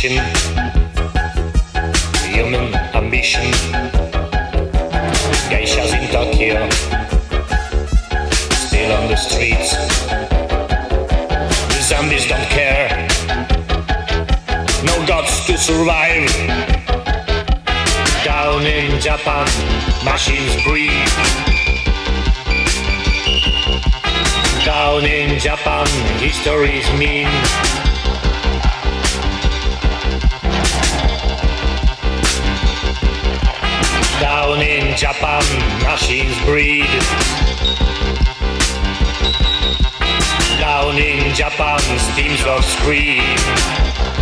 human ambition, geishas in Tokyo, still on the streets. The zombies don't care, no gods to survive. Down in Japan, machines breathe. Down in Japan, history's mean. In Japan, machines breed. Down in Japan, steams of scream.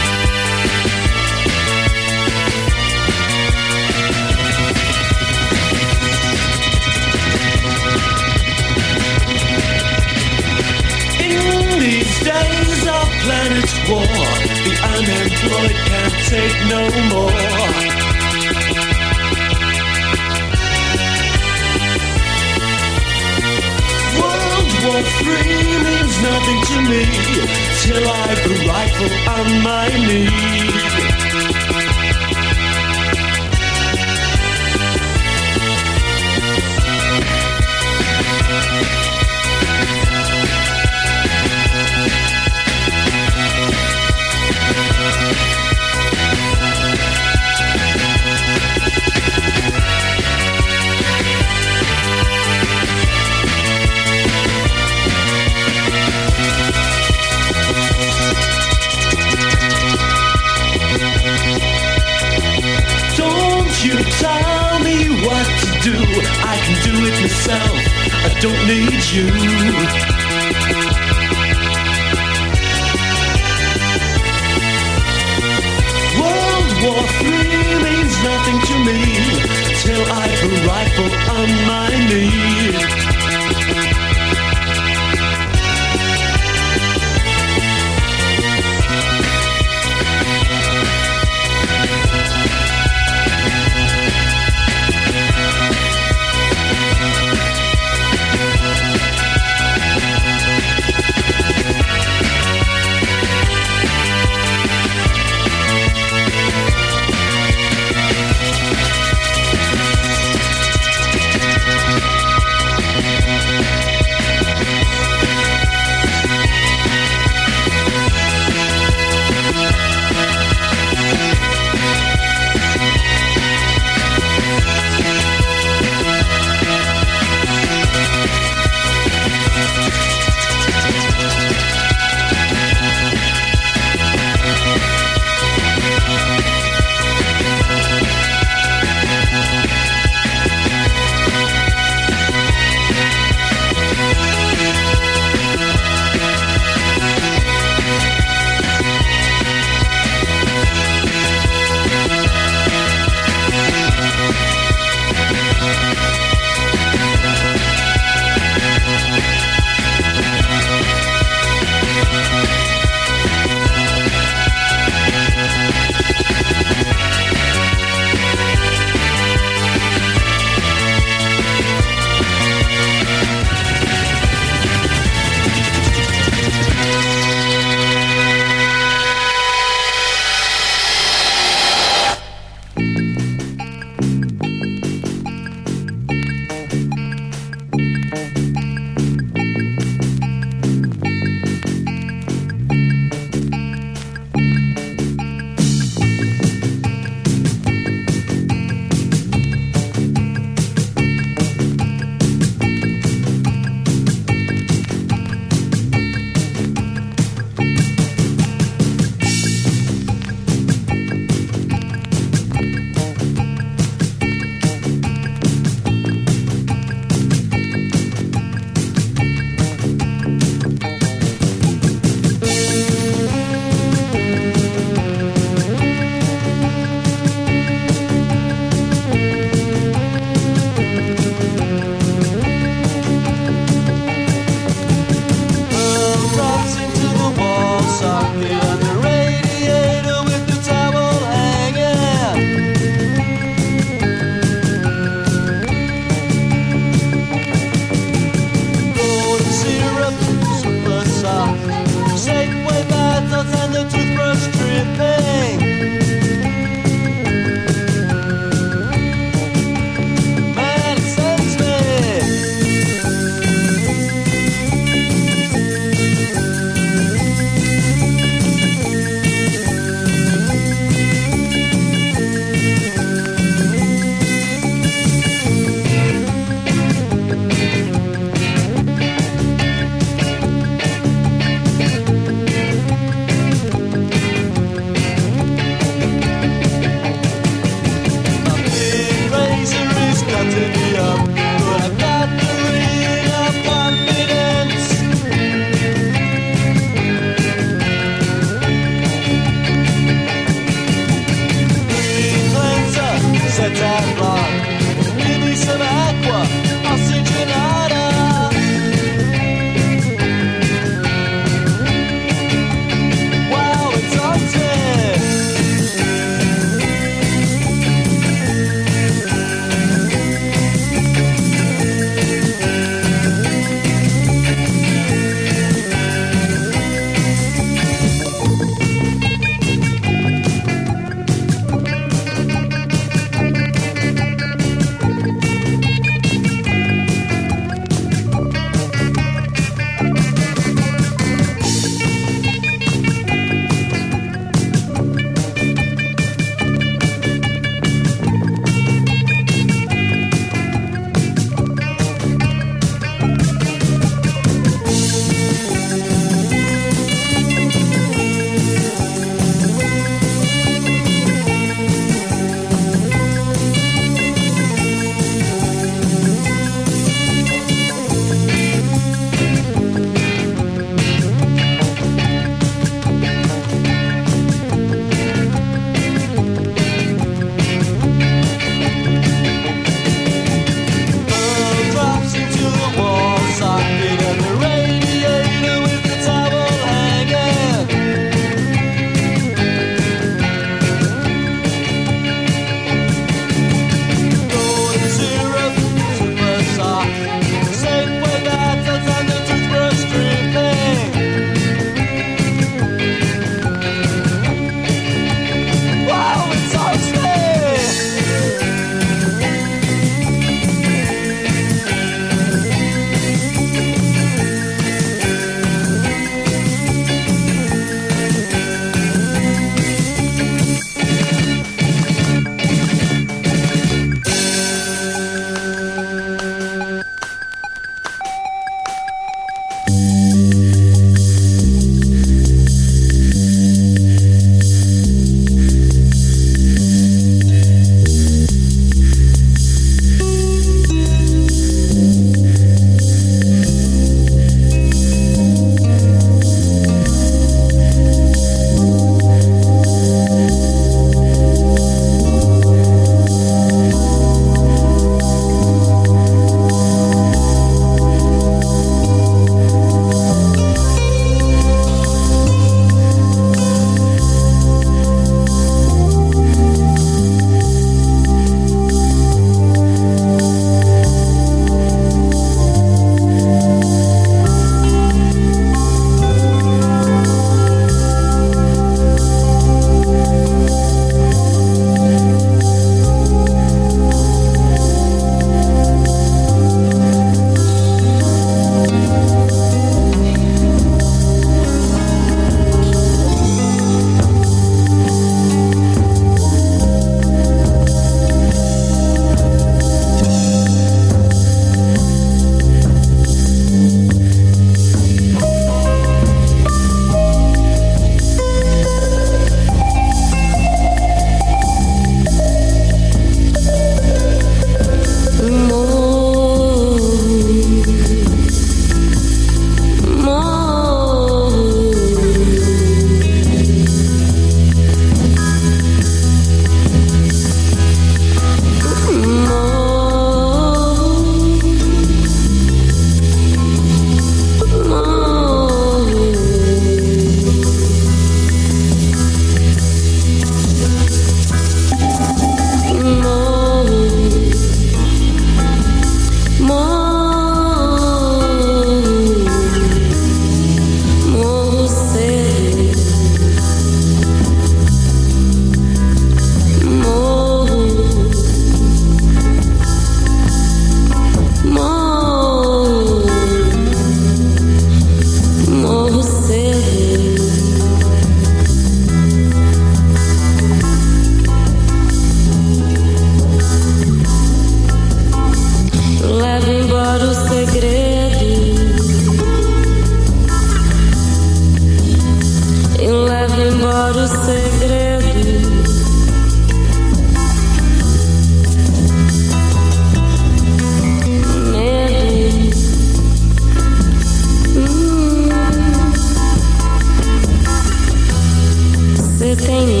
tem